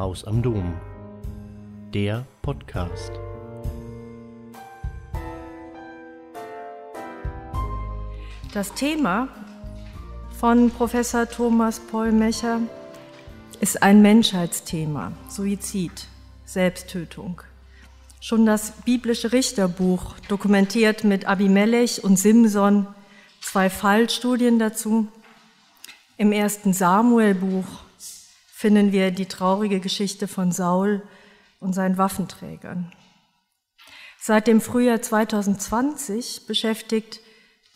Haus am Dom. Der Podcast. Das Thema von Professor Thomas Pollmecher ist ein Menschheitsthema, Suizid, Selbsttötung. Schon das biblische Richterbuch dokumentiert mit Abimelech und Simson zwei Fallstudien dazu. Im ersten Samuelbuch finden wir die traurige Geschichte von Saul und seinen Waffenträgern. Seit dem Frühjahr 2020 beschäftigt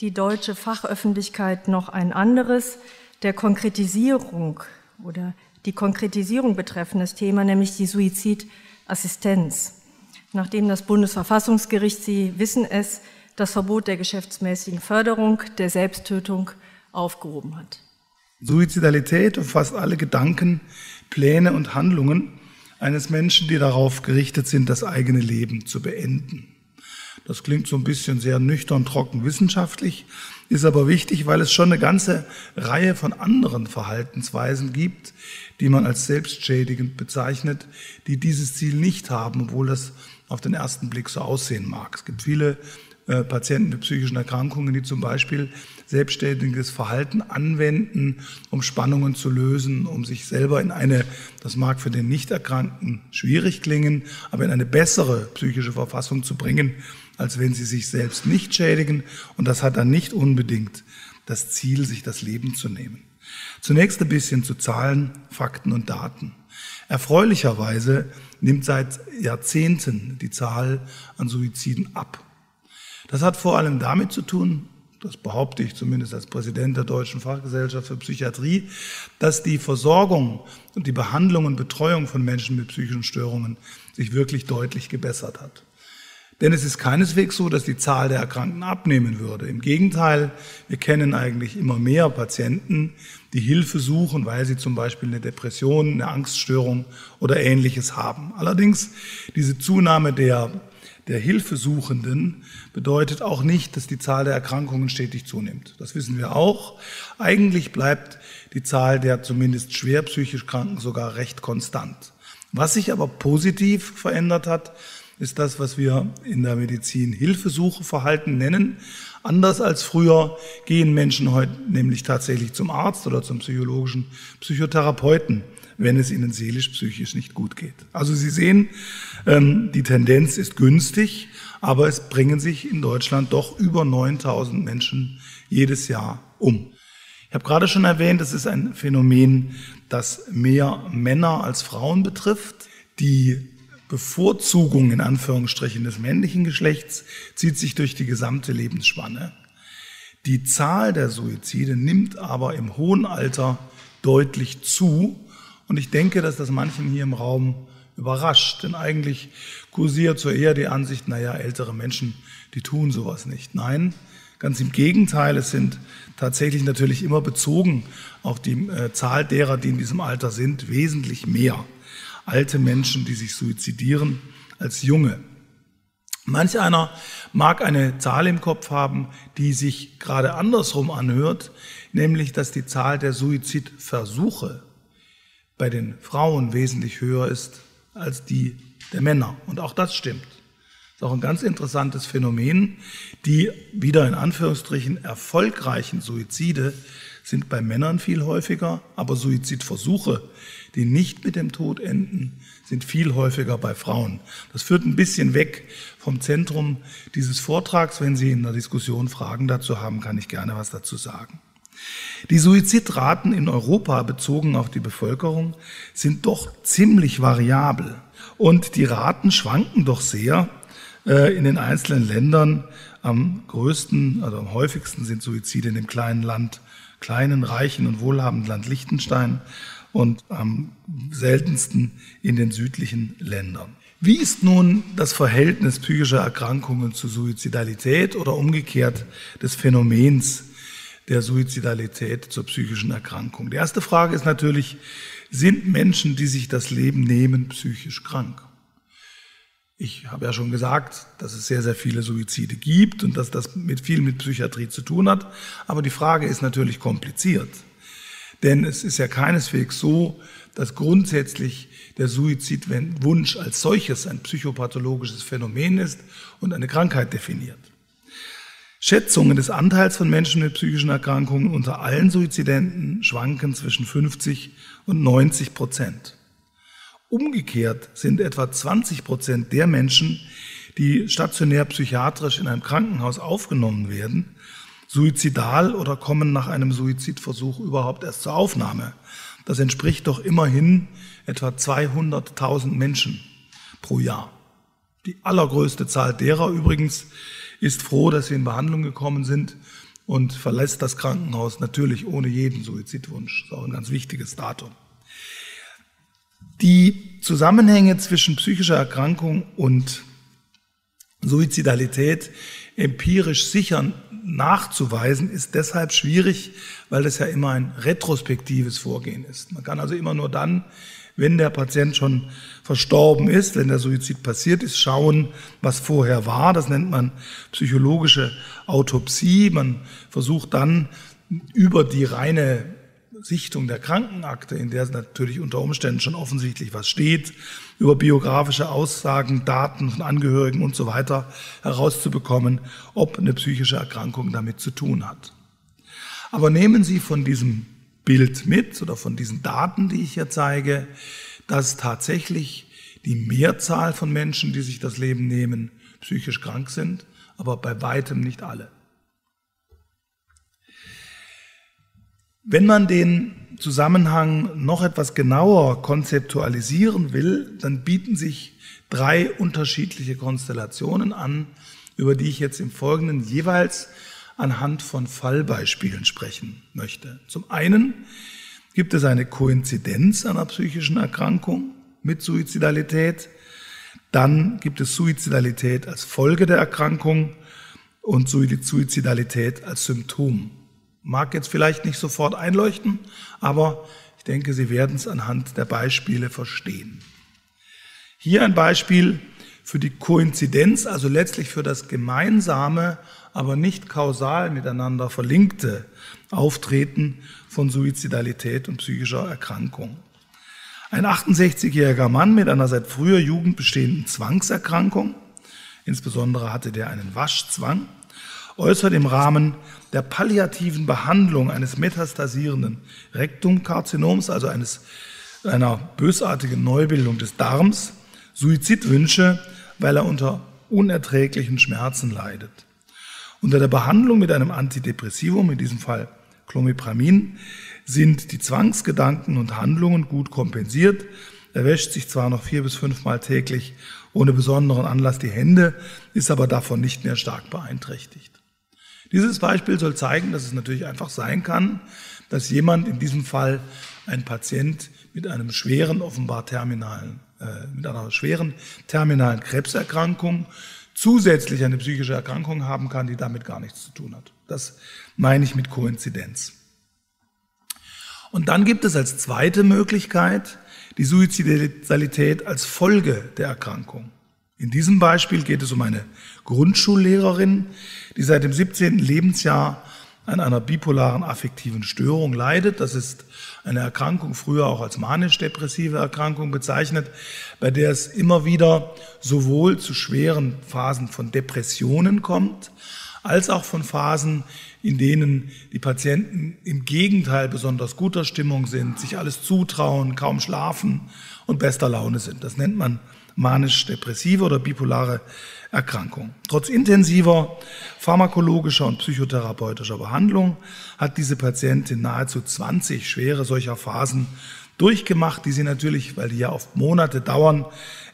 die deutsche Fachöffentlichkeit noch ein anderes, der Konkretisierung oder die Konkretisierung betreffendes Thema, nämlich die Suizidassistenz. Nachdem das Bundesverfassungsgericht, Sie wissen es, das Verbot der geschäftsmäßigen Förderung der Selbsttötung aufgehoben hat. Suizidalität umfasst alle Gedanken, Pläne und Handlungen eines Menschen, die darauf gerichtet sind, das eigene Leben zu beenden. Das klingt so ein bisschen sehr nüchtern, trocken wissenschaftlich, ist aber wichtig, weil es schon eine ganze Reihe von anderen Verhaltensweisen gibt, die man als selbstschädigend bezeichnet, die dieses Ziel nicht haben, obwohl das auf den ersten Blick so aussehen mag. Es gibt viele Patienten mit psychischen Erkrankungen, die zum Beispiel selbstständiges Verhalten anwenden, um Spannungen zu lösen, um sich selber in eine, das mag für den Nichterkrankten schwierig klingen, aber in eine bessere psychische Verfassung zu bringen, als wenn sie sich selbst nicht schädigen. Und das hat dann nicht unbedingt das Ziel, sich das Leben zu nehmen. Zunächst ein bisschen zu Zahlen, Fakten und Daten. Erfreulicherweise nimmt seit Jahrzehnten die Zahl an Suiziden ab. Das hat vor allem damit zu tun, das behaupte ich zumindest als Präsident der Deutschen Fachgesellschaft für Psychiatrie, dass die Versorgung und die Behandlung und Betreuung von Menschen mit psychischen Störungen sich wirklich deutlich gebessert hat. Denn es ist keineswegs so, dass die Zahl der Erkrankten abnehmen würde. Im Gegenteil, wir kennen eigentlich immer mehr Patienten, die Hilfe suchen, weil sie zum Beispiel eine Depression, eine Angststörung oder ähnliches haben. Allerdings diese Zunahme der der Hilfesuchenden bedeutet auch nicht, dass die Zahl der Erkrankungen stetig zunimmt. Das wissen wir auch. Eigentlich bleibt die Zahl der zumindest schwer psychisch Kranken sogar recht konstant. Was sich aber positiv verändert hat, ist das, was wir in der Medizin Hilfesucheverhalten nennen. Anders als früher gehen Menschen heute nämlich tatsächlich zum Arzt oder zum psychologischen Psychotherapeuten wenn es ihnen seelisch, psychisch nicht gut geht. Also Sie sehen, ähm, die Tendenz ist günstig, aber es bringen sich in Deutschland doch über 9000 Menschen jedes Jahr um. Ich habe gerade schon erwähnt, es ist ein Phänomen, das mehr Männer als Frauen betrifft. Die Bevorzugung in Anführungsstrichen des männlichen Geschlechts zieht sich durch die gesamte Lebensspanne. Die Zahl der Suizide nimmt aber im hohen Alter deutlich zu und ich denke, dass das manchen hier im Raum überrascht, denn eigentlich kursiert so eher die Ansicht, naja, ältere Menschen, die tun sowas nicht. Nein, ganz im Gegenteil, es sind tatsächlich natürlich immer bezogen auf die äh, Zahl derer, die in diesem Alter sind, wesentlich mehr alte Menschen, die sich suizidieren, als junge. Manch einer mag eine Zahl im Kopf haben, die sich gerade andersrum anhört, nämlich dass die Zahl der Suizidversuche bei den Frauen wesentlich höher ist als die der Männer. Und auch das stimmt. Das ist auch ein ganz interessantes Phänomen. Die wieder in Anführungsstrichen erfolgreichen Suizide sind bei Männern viel häufiger, aber Suizidversuche, die nicht mit dem Tod enden, sind viel häufiger bei Frauen. Das führt ein bisschen weg vom Zentrum dieses Vortrags. Wenn Sie in der Diskussion Fragen dazu haben, kann ich gerne was dazu sagen. Die Suizidraten in Europa bezogen auf die Bevölkerung sind doch ziemlich variabel. Und die Raten schwanken doch sehr äh, in den einzelnen Ländern. Am größten, also am häufigsten sind Suizide in dem kleinen Land, kleinen, reichen und wohlhabenden Land Liechtenstein und am seltensten in den südlichen Ländern. Wie ist nun das Verhältnis psychischer Erkrankungen zu Suizidalität oder umgekehrt des Phänomens der Suizidalität zur psychischen Erkrankung. Die erste Frage ist natürlich, sind Menschen, die sich das Leben nehmen, psychisch krank? Ich habe ja schon gesagt, dass es sehr, sehr viele Suizide gibt und dass das mit viel mit Psychiatrie zu tun hat. Aber die Frage ist natürlich kompliziert. Denn es ist ja keineswegs so, dass grundsätzlich der Suizidwunsch als solches ein psychopathologisches Phänomen ist und eine Krankheit definiert. Schätzungen des Anteils von Menschen mit psychischen Erkrankungen unter allen Suizidenten schwanken zwischen 50 und 90 Prozent. Umgekehrt sind etwa 20 Prozent der Menschen, die stationär psychiatrisch in einem Krankenhaus aufgenommen werden, suizidal oder kommen nach einem Suizidversuch überhaupt erst zur Aufnahme. Das entspricht doch immerhin etwa 200.000 Menschen pro Jahr. Die allergrößte Zahl derer übrigens ist froh, dass sie in Behandlung gekommen sind und verlässt das Krankenhaus natürlich ohne jeden Suizidwunsch. Das ist auch ein ganz wichtiges Datum. Die Zusammenhänge zwischen psychischer Erkrankung und Suizidalität empirisch sicher nachzuweisen, ist deshalb schwierig, weil es ja immer ein retrospektives Vorgehen ist. Man kann also immer nur dann, wenn der Patient schon verstorben ist, wenn der Suizid passiert ist, schauen, was vorher war. Das nennt man psychologische Autopsie. Man versucht dann über die reine Sichtung der Krankenakte, in der natürlich unter Umständen schon offensichtlich was steht, über biografische Aussagen, Daten von Angehörigen und so weiter herauszubekommen, ob eine psychische Erkrankung damit zu tun hat. Aber nehmen Sie von diesem Bild mit oder von diesen Daten, die ich hier zeige, dass tatsächlich die Mehrzahl von Menschen, die sich das Leben nehmen, psychisch krank sind, aber bei weitem nicht alle. Wenn man den Zusammenhang noch etwas genauer konzeptualisieren will, dann bieten sich drei unterschiedliche Konstellationen an, über die ich jetzt im Folgenden jeweils anhand von Fallbeispielen sprechen möchte. Zum einen gibt es eine Koinzidenz einer psychischen Erkrankung mit Suizidalität, dann gibt es Suizidalität als Folge der Erkrankung und Suizidalität als Symptom Mag jetzt vielleicht nicht sofort einleuchten, aber ich denke, Sie werden es anhand der Beispiele verstehen. Hier ein Beispiel für die Koinzidenz, also letztlich für das gemeinsame, aber nicht kausal miteinander verlinkte Auftreten von Suizidalität und psychischer Erkrankung. Ein 68-jähriger Mann mit einer seit früher Jugend bestehenden Zwangserkrankung, insbesondere hatte der einen Waschzwang, äußert im Rahmen der palliativen Behandlung eines metastasierenden Rektumkarzinoms, also eines, einer bösartigen Neubildung des Darms, Suizidwünsche, weil er unter unerträglichen Schmerzen leidet. Unter der Behandlung mit einem Antidepressivum, in diesem Fall Clomipramin, sind die Zwangsgedanken und Handlungen gut kompensiert. Er wäscht sich zwar noch vier bis fünfmal täglich ohne besonderen Anlass die Hände, ist aber davon nicht mehr stark beeinträchtigt. Dieses Beispiel soll zeigen, dass es natürlich einfach sein kann, dass jemand, in diesem Fall ein Patient mit einem schweren, offenbar terminalen, äh, mit einer schweren terminalen Krebserkrankung zusätzlich eine psychische Erkrankung haben kann, die damit gar nichts zu tun hat. Das meine ich mit Koinzidenz. Und dann gibt es als zweite Möglichkeit die Suizidalität als Folge der Erkrankung. In diesem Beispiel geht es um eine Grundschullehrerin, die seit dem 17. Lebensjahr an einer bipolaren affektiven Störung leidet. Das ist eine Erkrankung, früher auch als manisch-depressive Erkrankung bezeichnet, bei der es immer wieder sowohl zu schweren Phasen von Depressionen kommt, als auch von Phasen, in denen die Patienten im Gegenteil besonders guter Stimmung sind, sich alles zutrauen, kaum schlafen und bester Laune sind. Das nennt man manisch-depressive oder bipolare Erkrankung. Trotz intensiver pharmakologischer und psychotherapeutischer Behandlung hat diese Patientin nahezu 20 schwere solcher Phasen durchgemacht, die sie natürlich, weil die ja oft Monate dauern,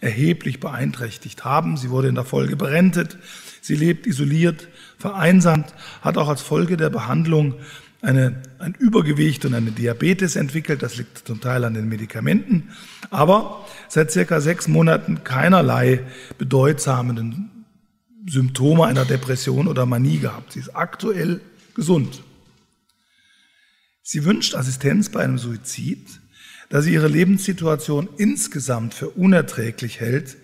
erheblich beeinträchtigt haben. Sie wurde in der Folge berentet, sie lebt isoliert, vereinsamt, hat auch als Folge der Behandlung eine, ein Übergewicht und eine Diabetes entwickelt. Das liegt zum Teil an den Medikamenten. Aber seit circa sechs Monaten keinerlei bedeutsamen Symptome einer Depression oder Manie gehabt. Sie ist aktuell gesund. Sie wünscht Assistenz bei einem Suizid, da sie ihre Lebenssituation insgesamt für unerträglich hält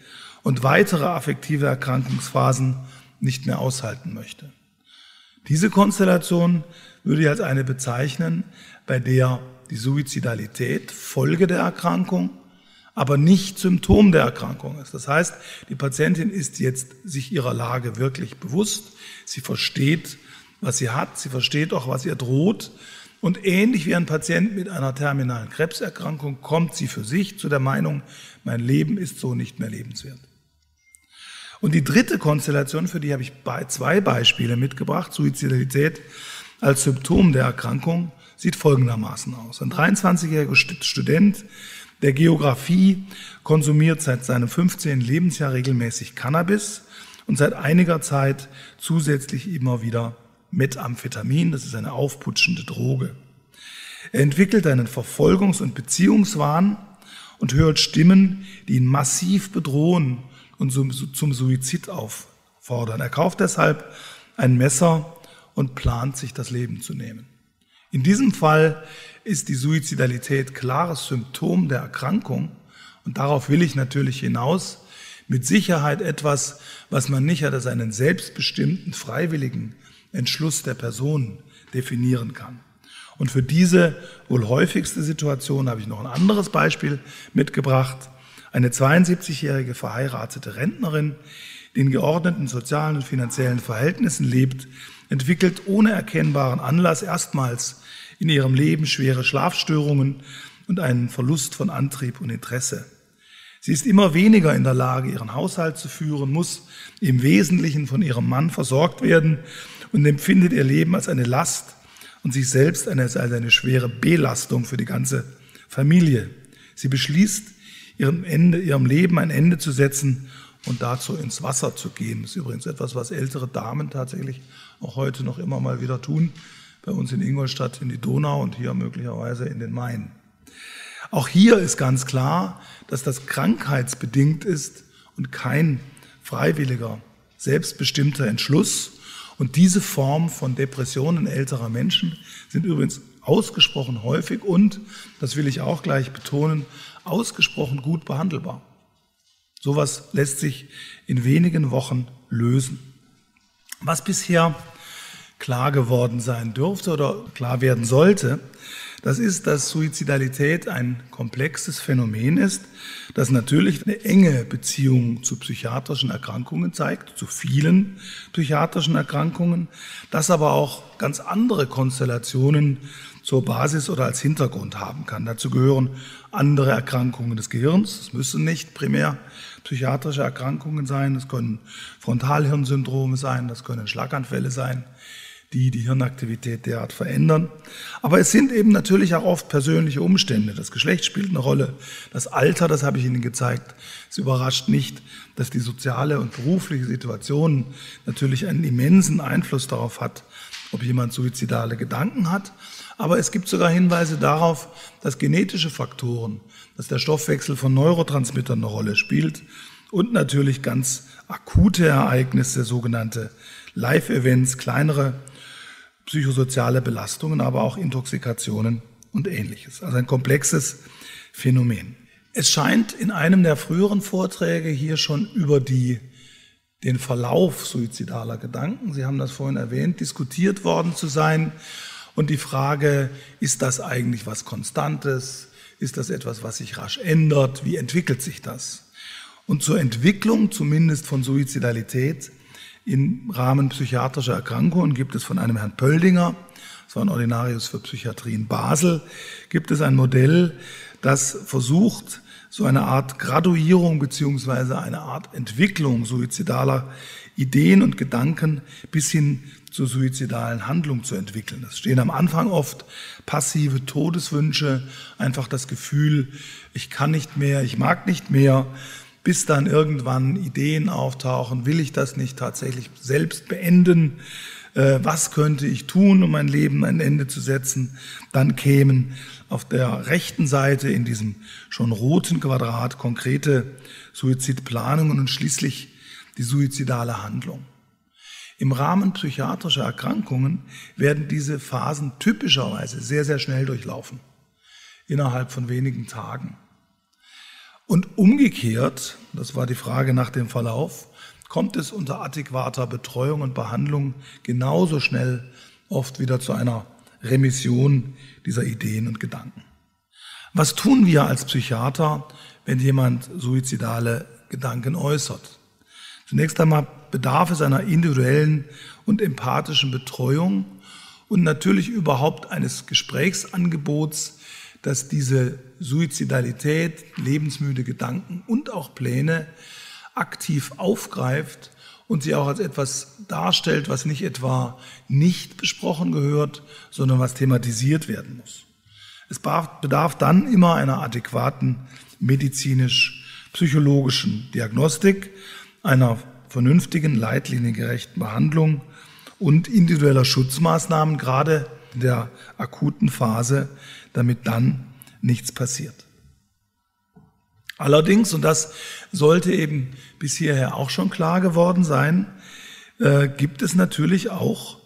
und weitere affektive Erkrankungsphasen nicht mehr aushalten möchte. Diese Konstellation würde ich als eine bezeichnen, bei der die Suizidalität Folge der Erkrankung, aber nicht Symptom der Erkrankung ist. Das heißt, die Patientin ist jetzt sich ihrer Lage wirklich bewusst. Sie versteht, was sie hat. Sie versteht auch, was ihr droht. Und ähnlich wie ein Patient mit einer terminalen Krebserkrankung kommt sie für sich zu der Meinung, mein Leben ist so nicht mehr lebenswert. Und die dritte Konstellation, für die habe ich zwei Beispiele mitgebracht, Suizidalität als Symptom der Erkrankung, sieht folgendermaßen aus. Ein 23-jähriger Student der Geografie konsumiert seit seinem 15. Lebensjahr regelmäßig Cannabis und seit einiger Zeit zusätzlich immer wieder Methamphetamin, das ist eine aufputschende Droge. Er entwickelt einen Verfolgungs- und Beziehungswahn und hört Stimmen, die ihn massiv bedrohen und zum Suizid auffordern. Er kauft deshalb ein Messer und plant sich das Leben zu nehmen. In diesem Fall ist die Suizidalität klares Symptom der Erkrankung und darauf will ich natürlich hinaus. Mit Sicherheit etwas, was man nicht als einen selbstbestimmten, freiwilligen Entschluss der Person definieren kann. Und für diese wohl häufigste Situation habe ich noch ein anderes Beispiel mitgebracht. Eine 72-jährige verheiratete Rentnerin, die in geordneten sozialen und finanziellen Verhältnissen lebt, entwickelt ohne erkennbaren Anlass erstmals in ihrem Leben schwere Schlafstörungen und einen Verlust von Antrieb und Interesse. Sie ist immer weniger in der Lage, ihren Haushalt zu führen, muss im Wesentlichen von ihrem Mann versorgt werden und empfindet ihr Leben als eine Last und sich selbst als eine schwere Belastung für die ganze Familie. Sie beschließt, ihrem, Ende, ihrem Leben ein Ende zu setzen und dazu ins Wasser zu gehen. Das ist übrigens etwas, was ältere Damen tatsächlich auch heute noch immer mal wieder tun. Bei uns in Ingolstadt in die Donau und hier möglicherweise in den Main. Auch hier ist ganz klar, dass das krankheitsbedingt ist und kein freiwilliger, selbstbestimmter Entschluss. Und diese Form von Depressionen älterer Menschen sind übrigens ausgesprochen häufig und, das will ich auch gleich betonen, ausgesprochen gut behandelbar. Sowas lässt sich in wenigen Wochen lösen. Was bisher klar geworden sein dürfte oder klar werden sollte, das ist, dass Suizidalität ein komplexes Phänomen ist, das natürlich eine enge Beziehung zu psychiatrischen Erkrankungen zeigt, zu vielen psychiatrischen Erkrankungen, das aber auch ganz andere Konstellationen zur Basis oder als Hintergrund haben kann. Dazu gehören andere Erkrankungen des Gehirns. Es müssen nicht primär psychiatrische Erkrankungen sein. Es können Frontalhirnsyndrome sein, das können Schlaganfälle sein die die Hirnaktivität derart verändern. Aber es sind eben natürlich auch oft persönliche Umstände. Das Geschlecht spielt eine Rolle. Das Alter, das habe ich Ihnen gezeigt. Es überrascht nicht, dass die soziale und berufliche Situation natürlich einen immensen Einfluss darauf hat, ob jemand suizidale Gedanken hat. Aber es gibt sogar Hinweise darauf, dass genetische Faktoren, dass der Stoffwechsel von Neurotransmittern eine Rolle spielt und natürlich ganz akute Ereignisse, sogenannte Live-Events, kleinere psychosoziale Belastungen, aber auch Intoxikationen und ähnliches. Also ein komplexes Phänomen. Es scheint in einem der früheren Vorträge hier schon über die, den Verlauf suizidaler Gedanken, Sie haben das vorhin erwähnt, diskutiert worden zu sein. Und die Frage, ist das eigentlich was Konstantes? Ist das etwas, was sich rasch ändert? Wie entwickelt sich das? Und zur Entwicklung zumindest von Suizidalität im Rahmen psychiatrischer Erkrankungen gibt es von einem Herrn Pöldinger, das war ein Ordinarius für Psychiatrie in Basel, gibt es ein Modell, das versucht, so eine Art Graduierung beziehungsweise eine Art Entwicklung suizidaler Ideen und Gedanken bis hin zur suizidalen Handlung zu entwickeln. Es stehen am Anfang oft passive Todeswünsche, einfach das Gefühl, ich kann nicht mehr, ich mag nicht mehr bis dann irgendwann Ideen auftauchen, will ich das nicht tatsächlich selbst beenden, äh, was könnte ich tun, um mein Leben ein Ende zu setzen, dann kämen auf der rechten Seite in diesem schon roten Quadrat konkrete Suizidplanungen und schließlich die suizidale Handlung. Im Rahmen psychiatrischer Erkrankungen werden diese Phasen typischerweise sehr, sehr schnell durchlaufen, innerhalb von wenigen Tagen. Und umgekehrt, das war die Frage nach dem Verlauf, kommt es unter adäquater Betreuung und Behandlung genauso schnell oft wieder zu einer Remission dieser Ideen und Gedanken. Was tun wir als Psychiater, wenn jemand suizidale Gedanken äußert? Zunächst einmal bedarf es einer individuellen und empathischen Betreuung und natürlich überhaupt eines Gesprächsangebots, das diese Suizidalität, lebensmüde Gedanken und auch Pläne aktiv aufgreift und sie auch als etwas darstellt, was nicht etwa nicht besprochen gehört, sondern was thematisiert werden muss. Es bedarf dann immer einer adäquaten medizinisch-psychologischen Diagnostik, einer vernünftigen, leitliniengerechten Behandlung und individueller Schutzmaßnahmen, gerade in der akuten Phase, damit dann nichts passiert. Allerdings, und das sollte eben bis hierher auch schon klar geworden sein, äh, gibt es natürlich auch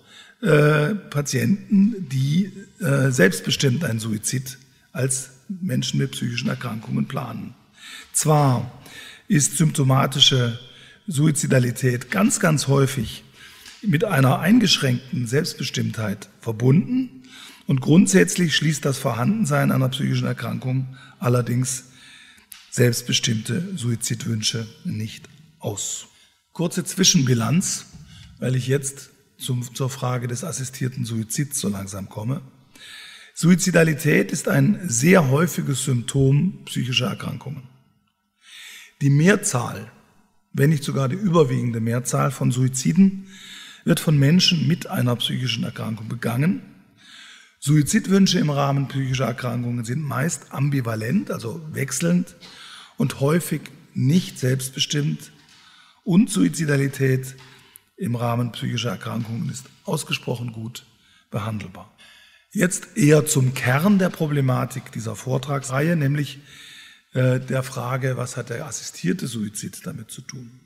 äh, Patienten, die äh, selbstbestimmt einen Suizid als Menschen mit psychischen Erkrankungen planen. Zwar ist symptomatische Suizidalität ganz, ganz häufig mit einer eingeschränkten Selbstbestimmtheit verbunden und grundsätzlich schließt das Vorhandensein einer psychischen Erkrankung allerdings selbstbestimmte Suizidwünsche nicht aus. Kurze Zwischenbilanz, weil ich jetzt zum, zur Frage des assistierten Suizids so langsam komme. Suizidalität ist ein sehr häufiges Symptom psychischer Erkrankungen. Die Mehrzahl, wenn nicht sogar die überwiegende Mehrzahl von Suiziden wird von Menschen mit einer psychischen Erkrankung begangen. Suizidwünsche im Rahmen psychischer Erkrankungen sind meist ambivalent, also wechselnd und häufig nicht selbstbestimmt. Und Suizidalität im Rahmen psychischer Erkrankungen ist ausgesprochen gut behandelbar. Jetzt eher zum Kern der Problematik dieser Vortragsreihe, nämlich äh, der Frage, was hat der assistierte Suizid damit zu tun?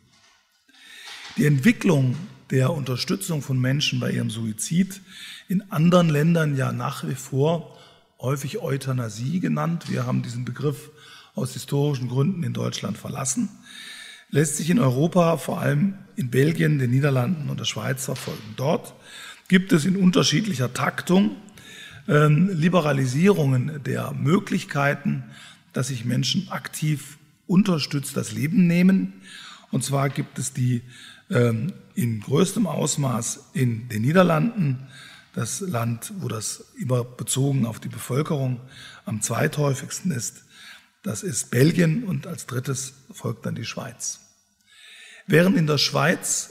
Die Entwicklung der Unterstützung von Menschen bei ihrem Suizid in anderen Ländern ja nach wie vor häufig Euthanasie genannt. Wir haben diesen Begriff aus historischen Gründen in Deutschland verlassen, lässt sich in Europa, vor allem in Belgien, den Niederlanden und der Schweiz verfolgen. Dort gibt es in unterschiedlicher Taktung ähm, Liberalisierungen der Möglichkeiten, dass sich Menschen aktiv unterstützt das Leben nehmen. Und zwar gibt es die ähm, in größtem Ausmaß in den Niederlanden, das Land, wo das immer bezogen auf die Bevölkerung am zweithäufigsten ist, das ist Belgien und als drittes folgt dann die Schweiz. Während in der Schweiz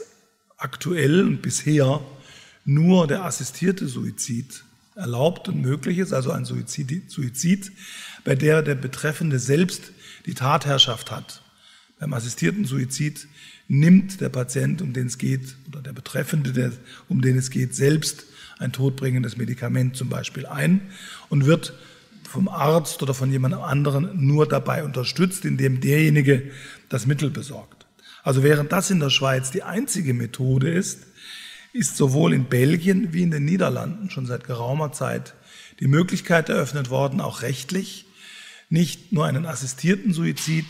aktuell und bisher nur der assistierte Suizid erlaubt und möglich ist, also ein Suizid, Suizid, bei der der Betreffende selbst die Tatherrschaft hat. Beim assistierten Suizid nimmt der Patient, um den es geht, oder der Betreffende, der, um den es geht, selbst ein todbringendes Medikament zum Beispiel ein und wird vom Arzt oder von jemand anderen nur dabei unterstützt, indem derjenige das Mittel besorgt. Also während das in der Schweiz die einzige Methode ist, ist sowohl in Belgien wie in den Niederlanden schon seit geraumer Zeit die Möglichkeit eröffnet worden, auch rechtlich, nicht nur einen assistierten Suizid,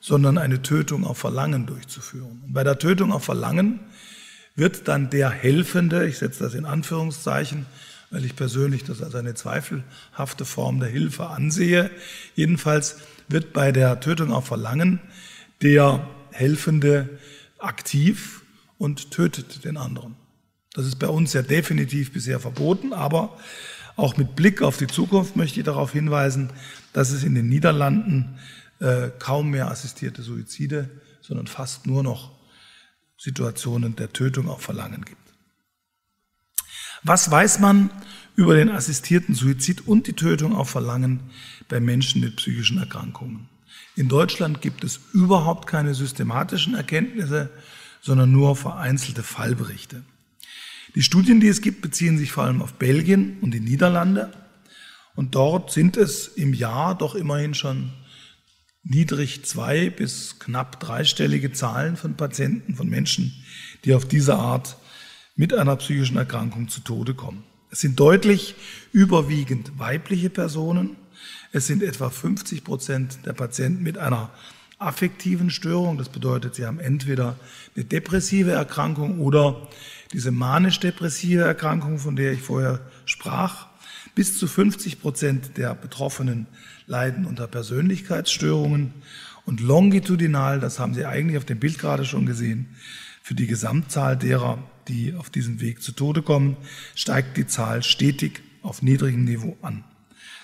sondern eine Tötung auf Verlangen durchzuführen. Und bei der Tötung auf Verlangen wird dann der Helfende, ich setze das in Anführungszeichen, weil ich persönlich das als eine zweifelhafte Form der Hilfe ansehe. Jedenfalls wird bei der Tötung auf Verlangen der Helfende aktiv und tötet den anderen. Das ist bei uns ja definitiv bisher verboten, aber auch mit Blick auf die Zukunft möchte ich darauf hinweisen, dass es in den Niederlanden äh, kaum mehr assistierte Suizide, sondern fast nur noch Situationen der Tötung auf Verlangen gibt. Was weiß man über den assistierten Suizid und die Tötung auf Verlangen bei Menschen mit psychischen Erkrankungen? In Deutschland gibt es überhaupt keine systematischen Erkenntnisse, sondern nur vereinzelte Fallberichte. Die Studien, die es gibt, beziehen sich vor allem auf Belgien und die Niederlande. Und dort sind es im Jahr doch immerhin schon niedrig zwei bis knapp dreistellige Zahlen von Patienten, von Menschen, die auf diese Art mit einer psychischen Erkrankung zu Tode kommen. Es sind deutlich überwiegend weibliche Personen. Es sind etwa 50 Prozent der Patienten mit einer affektiven Störung. Das bedeutet, sie haben entweder eine depressive Erkrankung oder diese manisch-depressive Erkrankung, von der ich vorher sprach. Bis zu 50 Prozent der Betroffenen leiden unter Persönlichkeitsstörungen und longitudinal, das haben Sie eigentlich auf dem Bild gerade schon gesehen, für die Gesamtzahl derer, die auf diesem Weg zu Tode kommen, steigt die Zahl stetig auf niedrigem Niveau an.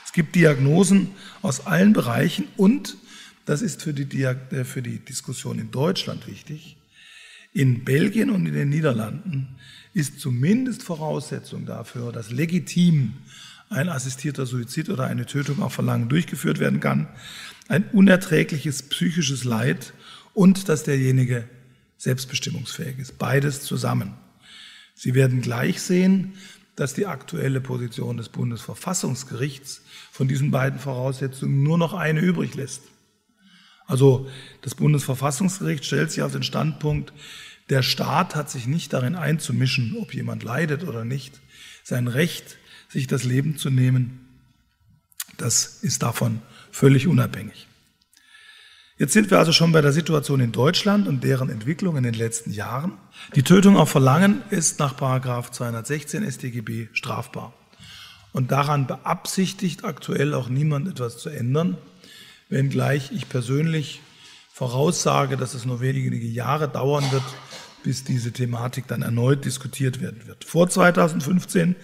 Es gibt Diagnosen aus allen Bereichen und, das ist für die, äh, für die Diskussion in Deutschland wichtig, in Belgien und in den Niederlanden ist zumindest Voraussetzung dafür, dass legitim ein assistierter Suizid oder eine Tötung auf Verlangen durchgeführt werden kann, ein unerträgliches psychisches Leid und dass derjenige selbstbestimmungsfähig ist. Beides zusammen. Sie werden gleich sehen, dass die aktuelle Position des Bundesverfassungsgerichts von diesen beiden Voraussetzungen nur noch eine übrig lässt. Also das Bundesverfassungsgericht stellt sich auf den Standpunkt, der Staat hat sich nicht darin einzumischen, ob jemand leidet oder nicht. Sein Recht, sich das Leben zu nehmen, das ist davon völlig unabhängig. Jetzt sind wir also schon bei der Situation in Deutschland und deren Entwicklung in den letzten Jahren. Die Tötung auf Verlangen ist nach 216 StGB strafbar. Und daran beabsichtigt aktuell auch niemand etwas zu ändern, wenngleich ich persönlich voraussage, dass es nur wenige Jahre dauern wird, bis diese Thematik dann erneut diskutiert werden wird. Vor 2015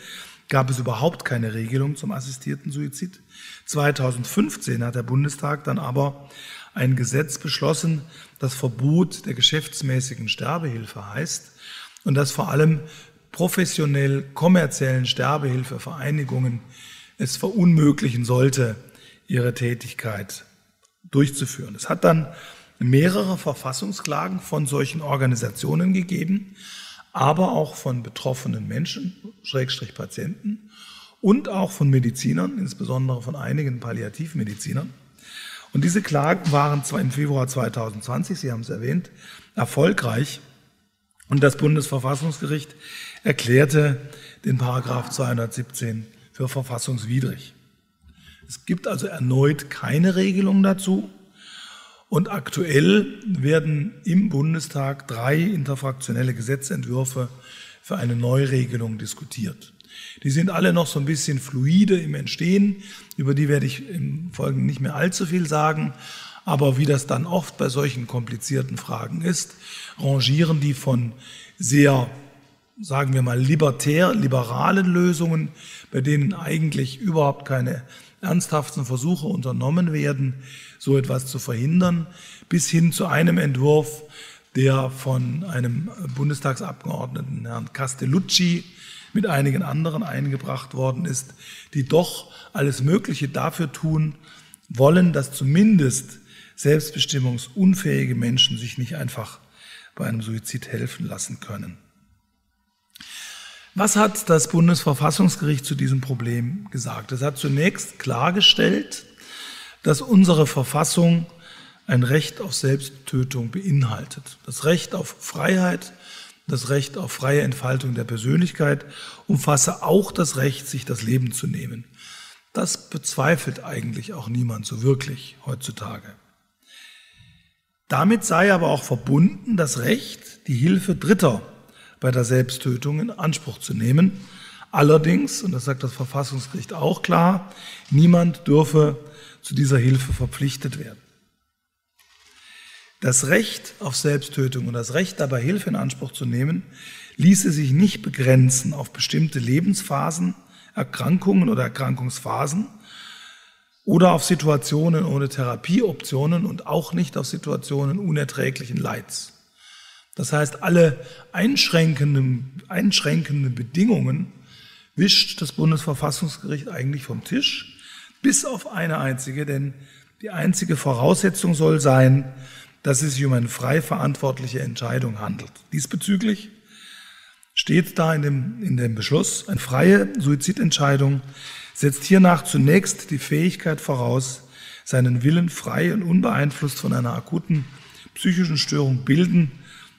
gab es überhaupt keine Regelung zum assistierten Suizid. 2015 hat der Bundestag dann aber ein Gesetz beschlossen, das Verbot der geschäftsmäßigen Sterbehilfe heißt und das vor allem professionell kommerziellen Sterbehilfevereinigungen es verunmöglichen sollte, ihre Tätigkeit durchzuführen. Es hat dann mehrere Verfassungsklagen von solchen Organisationen gegeben, aber auch von betroffenen Menschen, Schrägstrich Patienten und auch von Medizinern, insbesondere von einigen Palliativmedizinern. Und diese Klagen waren zwar im Februar 2020, Sie haben es erwähnt, erfolgreich. Und das Bundesverfassungsgericht erklärte den Paragraph 217 für verfassungswidrig. Es gibt also erneut keine Regelung dazu. Und aktuell werden im Bundestag drei interfraktionelle Gesetzentwürfe für eine Neuregelung diskutiert. Die sind alle noch so ein bisschen fluide im Entstehen, über die werde ich im Folgenden nicht mehr allzu viel sagen. Aber wie das dann oft bei solchen komplizierten Fragen ist, rangieren die von sehr, sagen wir mal, libertär, liberalen Lösungen, bei denen eigentlich überhaupt keine ernsthaften Versuche unternommen werden, so etwas zu verhindern, bis hin zu einem Entwurf, der von einem Bundestagsabgeordneten, Herrn Castellucci, mit einigen anderen eingebracht worden ist, die doch alles Mögliche dafür tun wollen, dass zumindest selbstbestimmungsunfähige Menschen sich nicht einfach bei einem Suizid helfen lassen können. Was hat das Bundesverfassungsgericht zu diesem Problem gesagt? Es hat zunächst klargestellt, dass unsere Verfassung ein Recht auf Selbsttötung beinhaltet. Das Recht auf Freiheit, das Recht auf freie Entfaltung der Persönlichkeit umfasse auch das Recht, sich das Leben zu nehmen. Das bezweifelt eigentlich auch niemand so wirklich heutzutage. Damit sei aber auch verbunden das Recht, die Hilfe Dritter bei der Selbsttötung in Anspruch zu nehmen. Allerdings, und das sagt das Verfassungsgericht auch klar, niemand dürfe zu dieser Hilfe verpflichtet werden. Das Recht auf Selbsttötung und das Recht dabei Hilfe in Anspruch zu nehmen, ließe sich nicht begrenzen auf bestimmte Lebensphasen, Erkrankungen oder Erkrankungsphasen oder auf Situationen ohne Therapieoptionen und auch nicht auf Situationen unerträglichen Leids. Das heißt, alle einschränkenden, einschränkenden Bedingungen wischt das Bundesverfassungsgericht eigentlich vom Tisch, bis auf eine einzige, denn die einzige Voraussetzung soll sein, dass es sich um eine frei verantwortliche Entscheidung handelt. Diesbezüglich steht da in dem, in dem Beschluss, eine freie Suizidentscheidung setzt hiernach zunächst die Fähigkeit voraus, seinen Willen frei und unbeeinflusst von einer akuten psychischen Störung bilden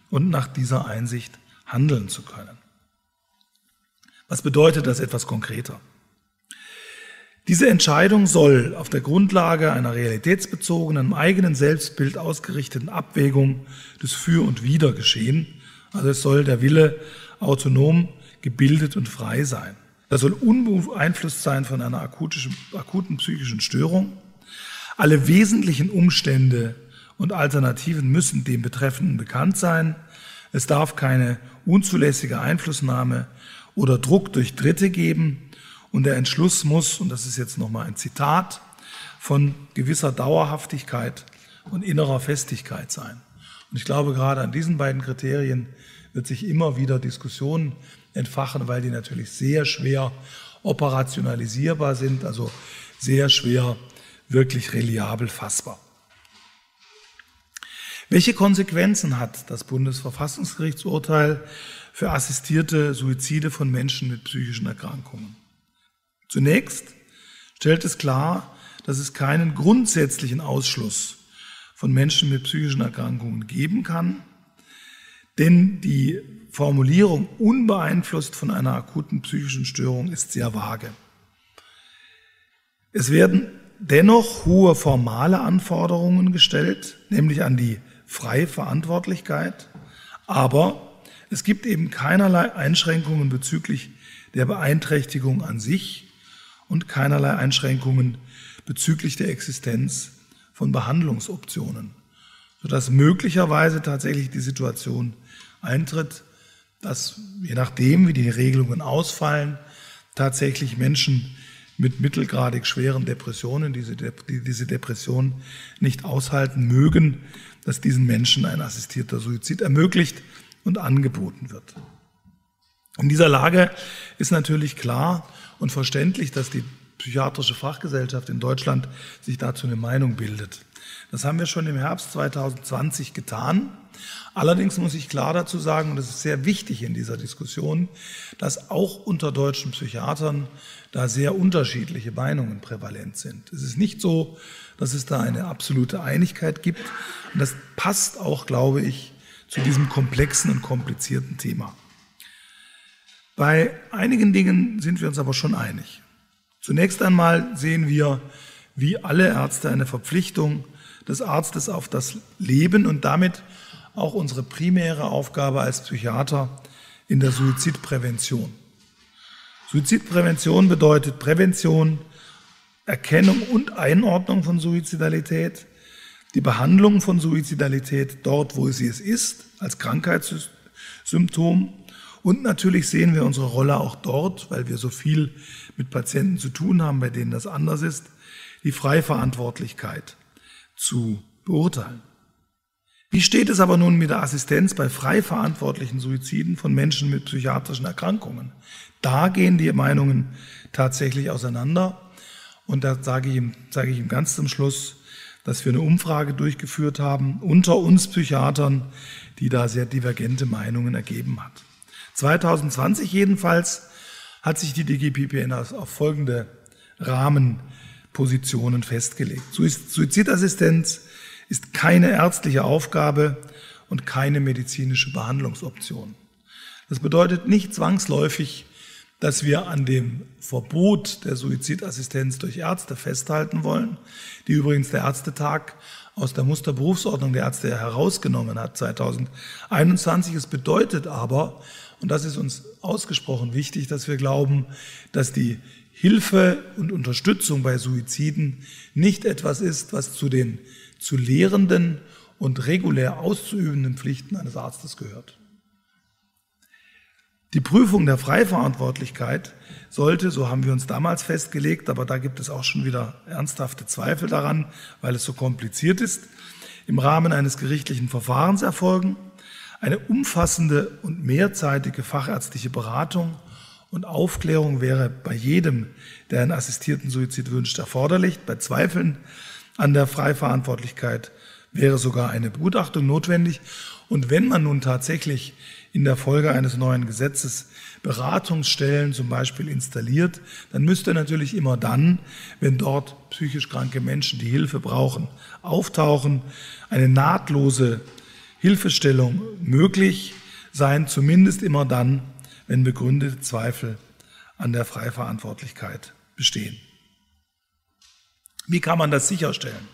und nach dieser Einsicht handeln zu können. Was bedeutet das etwas konkreter? Diese Entscheidung soll auf der Grundlage einer realitätsbezogenen, eigenen Selbstbild ausgerichteten Abwägung des Für und Wider geschehen. Also es soll der Wille autonom, gebildet und frei sein. Er soll unbeeinflusst sein von einer akuten psychischen Störung. Alle wesentlichen Umstände und Alternativen müssen dem Betreffenden bekannt sein. Es darf keine unzulässige Einflussnahme oder Druck durch Dritte geben. Und der Entschluss muss, und das ist jetzt nochmal ein Zitat, von gewisser Dauerhaftigkeit und innerer Festigkeit sein. Und ich glaube, gerade an diesen beiden Kriterien wird sich immer wieder Diskussionen entfachen, weil die natürlich sehr schwer operationalisierbar sind, also sehr schwer wirklich reliabel fassbar. Welche Konsequenzen hat das Bundesverfassungsgerichtsurteil für assistierte Suizide von Menschen mit psychischen Erkrankungen? Zunächst stellt es klar, dass es keinen grundsätzlichen Ausschluss von Menschen mit psychischen Erkrankungen geben kann, denn die Formulierung unbeeinflusst von einer akuten psychischen Störung ist sehr vage. Es werden dennoch hohe formale Anforderungen gestellt, nämlich an die freie Verantwortlichkeit, aber es gibt eben keinerlei Einschränkungen bezüglich der Beeinträchtigung an sich und keinerlei Einschränkungen bezüglich der Existenz von Behandlungsoptionen, sodass möglicherweise tatsächlich die Situation eintritt, dass je nachdem, wie die Regelungen ausfallen, tatsächlich Menschen mit mittelgradig schweren Depressionen, die diese Depression nicht aushalten mögen, dass diesen Menschen ein assistierter Suizid ermöglicht und angeboten wird. In dieser Lage ist natürlich klar und verständlich, dass die psychiatrische Fachgesellschaft in Deutschland sich dazu eine Meinung bildet. Das haben wir schon im Herbst 2020 getan. Allerdings muss ich klar dazu sagen, und das ist sehr wichtig in dieser Diskussion, dass auch unter deutschen Psychiatern da sehr unterschiedliche Meinungen prävalent sind. Es ist nicht so, dass es da eine absolute Einigkeit gibt. Und das passt auch, glaube ich, zu diesem komplexen und komplizierten Thema. Bei einigen Dingen sind wir uns aber schon einig. Zunächst einmal sehen wir, wie alle Ärzte, eine Verpflichtung des Arztes auf das Leben und damit auch unsere primäre Aufgabe als Psychiater in der Suizidprävention. Suizidprävention bedeutet Prävention, Erkennung und Einordnung von Suizidalität, die Behandlung von Suizidalität dort, wo sie es ist, als Krankheitssymptom. Und natürlich sehen wir unsere Rolle auch dort, weil wir so viel mit Patienten zu tun haben, bei denen das anders ist, die Freiverantwortlichkeit zu beurteilen. Wie steht es aber nun mit der Assistenz bei frei verantwortlichen Suiziden von Menschen mit psychiatrischen Erkrankungen? Da gehen die Meinungen tatsächlich auseinander. Und da sage ich, ihm, sage ich ihm ganz zum Schluss, dass wir eine Umfrage durchgeführt haben unter uns Psychiatern, die da sehr divergente Meinungen ergeben hat. 2020 jedenfalls hat sich die DGPPN auf folgende Rahmenpositionen festgelegt. Suizidassistenz ist keine ärztliche Aufgabe und keine medizinische Behandlungsoption. Das bedeutet nicht zwangsläufig, dass wir an dem Verbot der Suizidassistenz durch Ärzte festhalten wollen, die übrigens der Ärztetag aus der Musterberufsordnung der Ärzte herausgenommen hat 2021. Es bedeutet aber, und das ist uns ausgesprochen wichtig, dass wir glauben, dass die Hilfe und Unterstützung bei Suiziden nicht etwas ist, was zu den zu lehrenden und regulär auszuübenden Pflichten eines Arztes gehört. Die Prüfung der Freiverantwortlichkeit sollte, so haben wir uns damals festgelegt, aber da gibt es auch schon wieder ernsthafte Zweifel daran, weil es so kompliziert ist, im Rahmen eines gerichtlichen Verfahrens erfolgen eine umfassende und mehrzeitige fachärztliche Beratung und Aufklärung wäre bei jedem, der einen assistierten Suizid wünscht, erforderlich. Bei Zweifeln an der Freiverantwortlichkeit wäre sogar eine Begutachtung notwendig. Und wenn man nun tatsächlich in der Folge eines neuen Gesetzes Beratungsstellen zum Beispiel installiert, dann müsste natürlich immer dann, wenn dort psychisch kranke Menschen, die Hilfe brauchen, auftauchen, eine nahtlose Hilfestellung möglich sein, zumindest immer dann, wenn begründete Zweifel an der Freiverantwortlichkeit bestehen. Wie kann man das sicherstellen?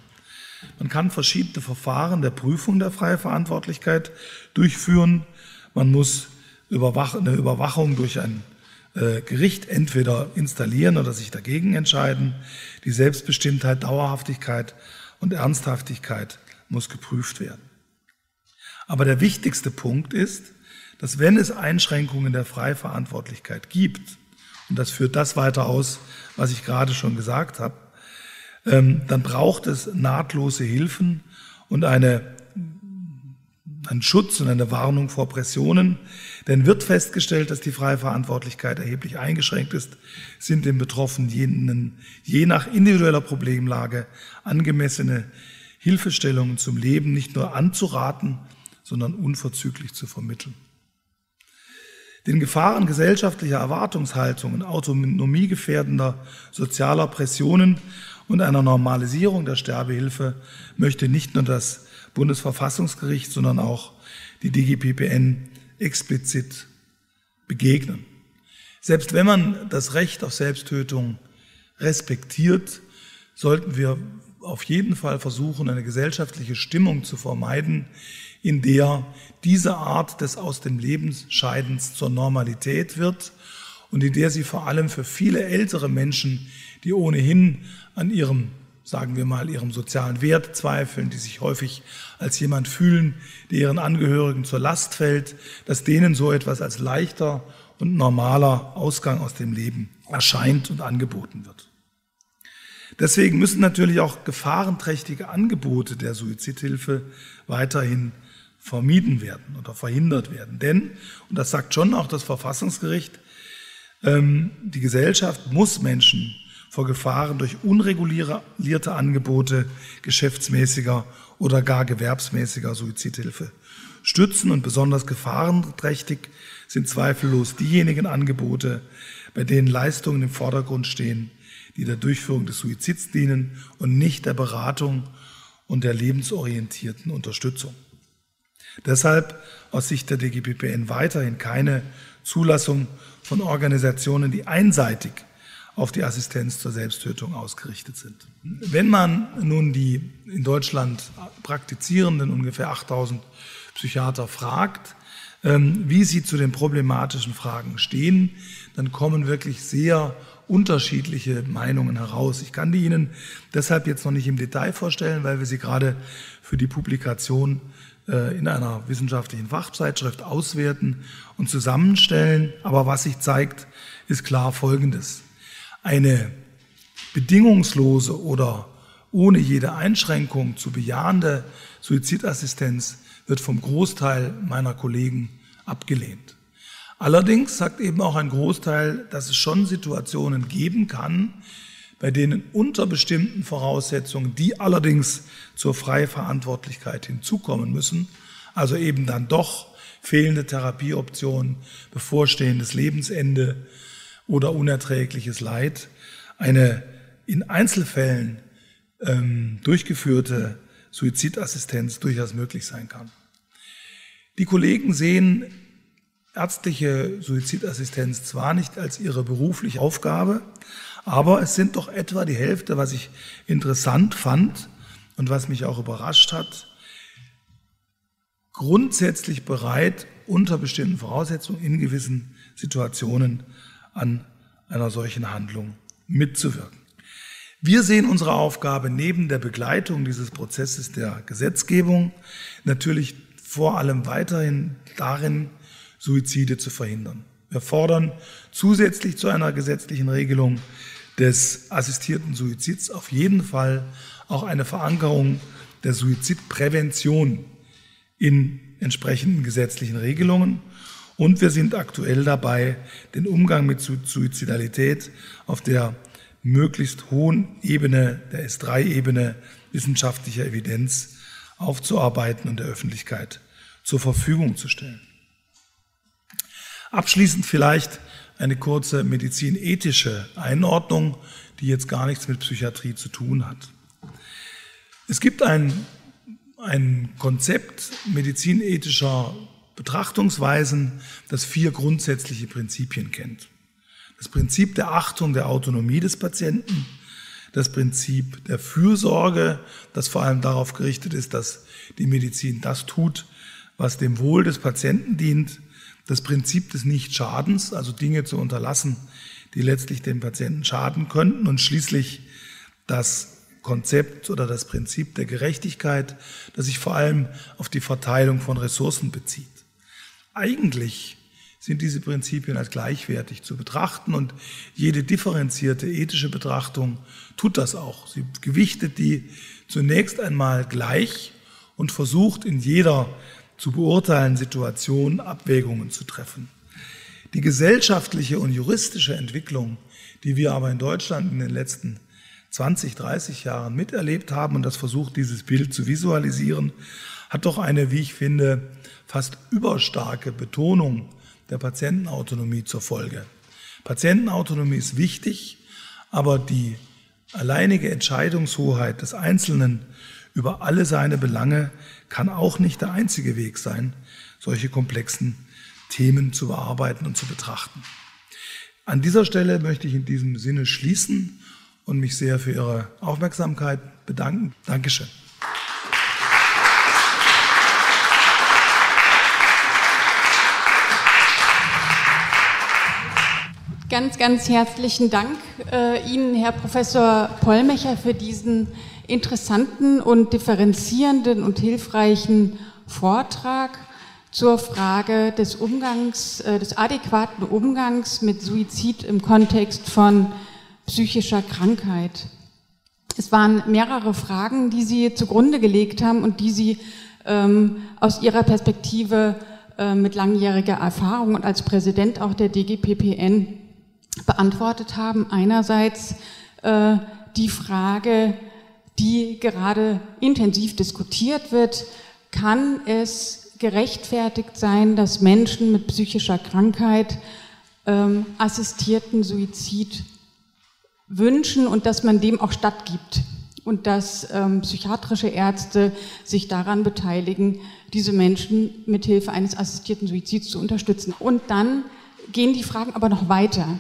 Man kann verschiedene Verfahren der Prüfung der Freiverantwortlichkeit durchführen. Man muss eine Überwachung durch ein äh, Gericht entweder installieren oder sich dagegen entscheiden. Die Selbstbestimmtheit, Dauerhaftigkeit und Ernsthaftigkeit muss geprüft werden. Aber der wichtigste Punkt ist, dass wenn es Einschränkungen der Freiverantwortlichkeit gibt, und das führt das weiter aus, was ich gerade schon gesagt habe, ähm, dann braucht es nahtlose Hilfen und eine, einen Schutz und eine Warnung vor Pressionen. Denn wird festgestellt, dass die freie Verantwortlichkeit erheblich eingeschränkt ist, sind den Betroffenen je nach individueller Problemlage angemessene Hilfestellungen zum Leben nicht nur anzuraten, sondern unverzüglich zu vermitteln. Den Gefahren gesellschaftlicher Erwartungshaltungen, autonomiegefährdender sozialer Pressionen und einer Normalisierung der Sterbehilfe möchte nicht nur das Bundesverfassungsgericht, sondern auch die DGPPN explizit begegnen. Selbst wenn man das Recht auf Selbsttötung respektiert, sollten wir auf jeden Fall versuchen, eine gesellschaftliche Stimmung zu vermeiden, in der diese Art des aus dem Lebensscheidens zur Normalität wird und in der sie vor allem für viele ältere Menschen, die ohnehin an ihrem, sagen wir mal, ihrem sozialen Wert zweifeln, die sich häufig als jemand fühlen, der ihren Angehörigen zur Last fällt, dass denen so etwas als leichter und normaler Ausgang aus dem Leben erscheint und angeboten wird. Deswegen müssen natürlich auch gefahrenträchtige Angebote der Suizidhilfe weiterhin vermieden werden oder verhindert werden. Denn, und das sagt schon auch das Verfassungsgericht, ähm, die Gesellschaft muss Menschen vor Gefahren durch unregulierte Angebote geschäftsmäßiger oder gar gewerbsmäßiger Suizidhilfe stützen und besonders gefahrenträchtig sind zweifellos diejenigen Angebote, bei denen Leistungen im Vordergrund stehen, die der Durchführung des Suizids dienen und nicht der Beratung und der lebensorientierten Unterstützung. Deshalb aus Sicht der DGPPN weiterhin keine Zulassung von Organisationen, die einseitig auf die Assistenz zur Selbsttötung ausgerichtet sind. Wenn man nun die in Deutschland praktizierenden ungefähr 8000 Psychiater fragt, ähm, wie sie zu den problematischen Fragen stehen, dann kommen wirklich sehr unterschiedliche Meinungen heraus. Ich kann die Ihnen deshalb jetzt noch nicht im Detail vorstellen, weil wir sie gerade für die Publikation in einer wissenschaftlichen Fachzeitschrift auswerten und zusammenstellen. Aber was sich zeigt, ist klar Folgendes. Eine bedingungslose oder ohne jede Einschränkung zu bejahende Suizidassistenz wird vom Großteil meiner Kollegen abgelehnt. Allerdings sagt eben auch ein Großteil, dass es schon Situationen geben kann, bei denen unter bestimmten Voraussetzungen, die allerdings zur Freiverantwortlichkeit hinzukommen müssen, also eben dann doch fehlende Therapieoptionen, bevorstehendes Lebensende oder unerträgliches Leid, eine in Einzelfällen ähm, durchgeführte Suizidassistenz durchaus möglich sein kann. Die Kollegen sehen ärztliche Suizidassistenz zwar nicht als ihre berufliche Aufgabe, aber es sind doch etwa die Hälfte, was ich interessant fand und was mich auch überrascht hat, grundsätzlich bereit, unter bestimmten Voraussetzungen in gewissen Situationen an einer solchen Handlung mitzuwirken. Wir sehen unsere Aufgabe neben der Begleitung dieses Prozesses der Gesetzgebung natürlich vor allem weiterhin darin, Suizide zu verhindern. Wir fordern zusätzlich zu einer gesetzlichen Regelung des assistierten Suizids auf jeden Fall auch eine Verankerung der Suizidprävention in entsprechenden gesetzlichen Regelungen. Und wir sind aktuell dabei, den Umgang mit Suizidalität auf der möglichst hohen Ebene, der S3-Ebene wissenschaftlicher Evidenz aufzuarbeiten und der Öffentlichkeit zur Verfügung zu stellen. Abschließend vielleicht eine kurze medizinethische Einordnung, die jetzt gar nichts mit Psychiatrie zu tun hat. Es gibt ein, ein Konzept medizinethischer Betrachtungsweisen, das vier grundsätzliche Prinzipien kennt. Das Prinzip der Achtung der Autonomie des Patienten, das Prinzip der Fürsorge, das vor allem darauf gerichtet ist, dass die Medizin das tut, was dem Wohl des Patienten dient, das Prinzip des Nichtschadens, also Dinge zu unterlassen, die letztlich dem Patienten schaden könnten und schließlich das Konzept oder das Prinzip der Gerechtigkeit, das sich vor allem auf die Verteilung von Ressourcen bezieht. Eigentlich sind diese Prinzipien als gleichwertig zu betrachten und jede differenzierte ethische Betrachtung tut das auch. Sie gewichtet die zunächst einmal gleich und versucht in jeder zu beurteilen Situation Abwägungen zu treffen. Die gesellschaftliche und juristische Entwicklung, die wir aber in Deutschland in den letzten 20, 30 Jahren miterlebt haben und das versucht, dieses Bild zu visualisieren, hat doch eine, wie ich finde, fast überstarke Betonung der Patientenautonomie zur Folge. Patientenautonomie ist wichtig, aber die alleinige Entscheidungshoheit des Einzelnen über alle seine Belange kann auch nicht der einzige Weg sein, solche komplexen Themen zu bearbeiten und zu betrachten. An dieser Stelle möchte ich in diesem Sinne schließen und mich sehr für Ihre Aufmerksamkeit bedanken. Dankeschön. Ganz, ganz herzlichen Dank äh, Ihnen, Herr Professor Pollmecher, für diesen interessanten und differenzierenden und hilfreichen Vortrag zur Frage des Umgangs, äh, des adäquaten Umgangs mit Suizid im Kontext von psychischer Krankheit. Es waren mehrere Fragen, die Sie zugrunde gelegt haben und die Sie ähm, aus Ihrer Perspektive äh, mit langjähriger Erfahrung und als Präsident auch der DGPPN beantwortet haben. Einerseits äh, die Frage, die gerade intensiv diskutiert wird, kann es gerechtfertigt sein, dass Menschen mit psychischer Krankheit ähm, assistierten Suizid wünschen und dass man dem auch stattgibt und dass ähm, psychiatrische Ärzte sich daran beteiligen, diese Menschen mit Hilfe eines assistierten Suizids zu unterstützen. Und dann gehen die Fragen aber noch weiter.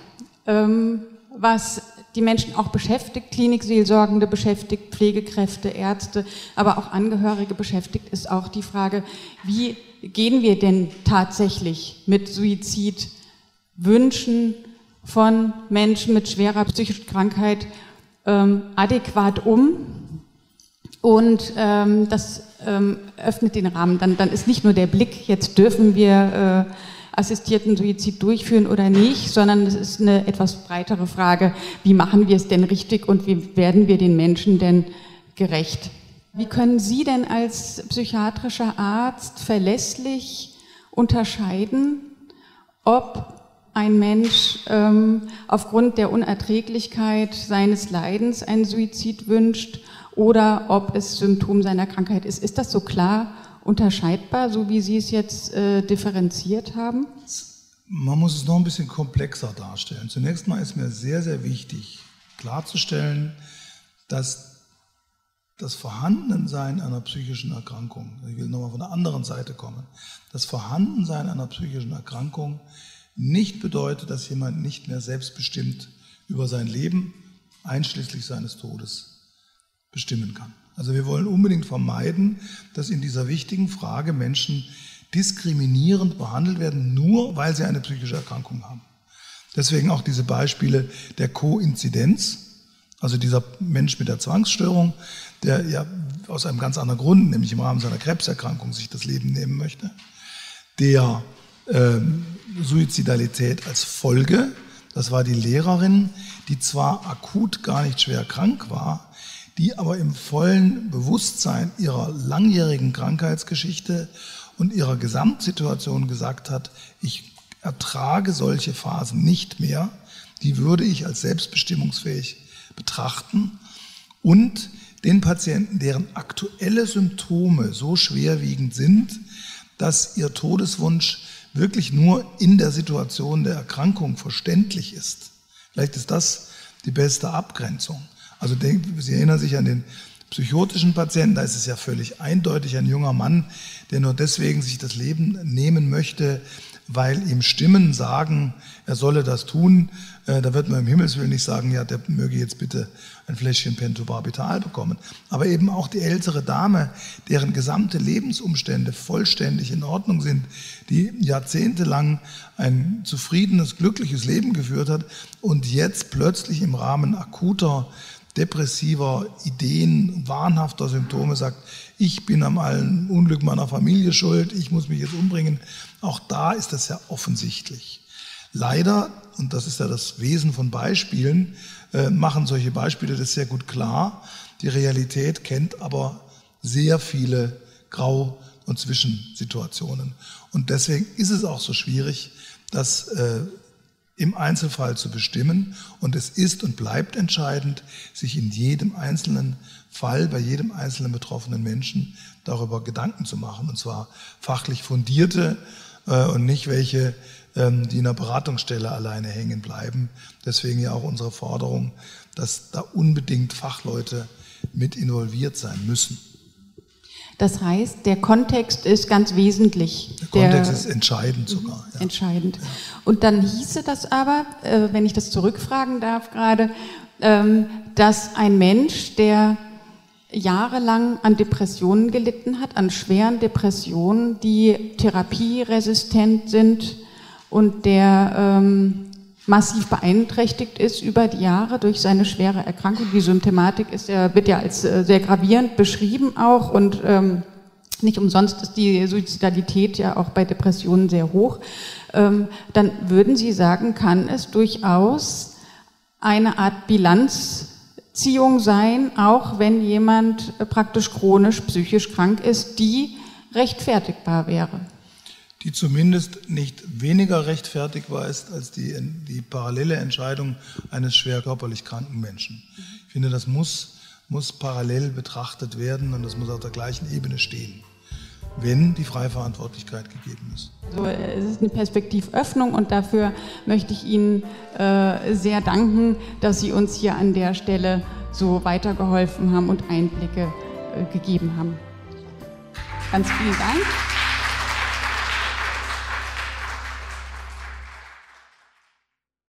Ähm, was die Menschen auch beschäftigt, Klinikseelsorgende beschäftigt, Pflegekräfte, Ärzte, aber auch Angehörige beschäftigt, ist auch die Frage, wie gehen wir denn tatsächlich mit Suizidwünschen von Menschen mit schwerer psychischer Krankheit ähm, adäquat um? Und ähm, das ähm, öffnet den Rahmen. Dann, dann ist nicht nur der Blick, jetzt dürfen wir äh, assistierten Suizid durchführen oder nicht, sondern es ist eine etwas breitere Frage, wie machen wir es denn richtig und wie werden wir den Menschen denn gerecht? Wie können Sie denn als psychiatrischer Arzt verlässlich unterscheiden, ob ein Mensch ähm, aufgrund der Unerträglichkeit seines Leidens einen Suizid wünscht oder ob es Symptom seiner Krankheit ist? Ist das so klar unterscheidbar, so wie Sie es jetzt äh, differenziert haben? Man muss es noch ein bisschen komplexer darstellen. Zunächst mal ist mir sehr, sehr wichtig klarzustellen, dass das Vorhandensein einer psychischen Erkrankung, ich will nochmal von der anderen Seite kommen, das Vorhandensein einer psychischen Erkrankung nicht bedeutet, dass jemand nicht mehr selbstbestimmt über sein Leben, einschließlich seines Todes, bestimmen kann. Also wir wollen unbedingt vermeiden, dass in dieser wichtigen Frage Menschen diskriminierend behandelt werden, nur weil sie eine psychische Erkrankung haben. Deswegen auch diese Beispiele der Koinzidenz, also dieser Mensch mit der Zwangsstörung, der ja aus einem ganz anderen Grund, nämlich im Rahmen seiner Krebserkrankung, sich das Leben nehmen möchte, der äh, Suizidalität als Folge, das war die Lehrerin, die zwar akut gar nicht schwer krank war, die aber im vollen Bewusstsein ihrer langjährigen Krankheitsgeschichte und ihrer Gesamtsituation gesagt hat, ich ertrage solche Phasen nicht mehr, die würde ich als selbstbestimmungsfähig betrachten und den Patienten, deren aktuelle Symptome so schwerwiegend sind, dass ihr Todeswunsch wirklich nur in der Situation der Erkrankung verständlich ist. Vielleicht ist das die beste Abgrenzung. Also Sie erinnern sich an den psychotischen Patienten, da ist es ja völlig eindeutig ein junger Mann, der nur deswegen sich das Leben nehmen möchte, weil ihm Stimmen sagen, er solle das tun. Äh, da wird man im Himmelswillen nicht sagen, ja, der möge jetzt bitte ein Fläschchen Pentobarbital bekommen. Aber eben auch die ältere Dame, deren gesamte Lebensumstände vollständig in Ordnung sind, die jahrzehntelang ein zufriedenes, glückliches Leben geführt hat und jetzt plötzlich im Rahmen akuter depressiver Ideen, wahnhafter Symptome sagt, ich bin am allen Unglück meiner Familie schuld, ich muss mich jetzt umbringen. Auch da ist das ja offensichtlich. Leider, und das ist ja das Wesen von Beispielen, äh, machen solche Beispiele das sehr gut klar. Die Realität kennt aber sehr viele Grau- und Zwischensituationen. Und deswegen ist es auch so schwierig, das äh, im Einzelfall zu bestimmen. Und es ist und bleibt entscheidend, sich in jedem einzelnen Fall, bei jedem einzelnen betroffenen Menschen darüber Gedanken zu machen. Und zwar fachlich fundierte äh, und nicht welche, ähm, die in der Beratungsstelle alleine hängen bleiben. Deswegen ja auch unsere Forderung, dass da unbedingt Fachleute mit involviert sein müssen. Das heißt, der Kontext ist ganz wesentlich. Der Kontext der, ist entscheidend sogar. Ja. Entscheidend. Ja. Und dann hieße das aber, äh, wenn ich das zurückfragen darf gerade, ähm, dass ein Mensch, der jahrelang an Depressionen gelitten hat, an schweren Depressionen, die therapieresistent sind und der ähm, massiv beeinträchtigt ist über die Jahre durch seine schwere Erkrankung. Die Symptomatik ist ja, wird ja als äh, sehr gravierend beschrieben auch und ähm, nicht umsonst ist die Suizidalität ja auch bei Depressionen sehr hoch. Ähm, dann würden Sie sagen, kann es durchaus eine Art Bilanzziehung sein, auch wenn jemand äh, praktisch chronisch psychisch krank ist, die rechtfertigbar wäre die zumindest nicht weniger rechtfertigbar ist als die, die parallele Entscheidung eines schwer körperlich kranken Menschen. Ich finde, das muss, muss parallel betrachtet werden und das muss auf der gleichen Ebene stehen, wenn die Freiverantwortlichkeit gegeben ist. So, es ist eine Perspektivöffnung und dafür möchte ich Ihnen äh, sehr danken, dass Sie uns hier an der Stelle so weitergeholfen haben und Einblicke äh, gegeben haben. Ganz vielen Dank.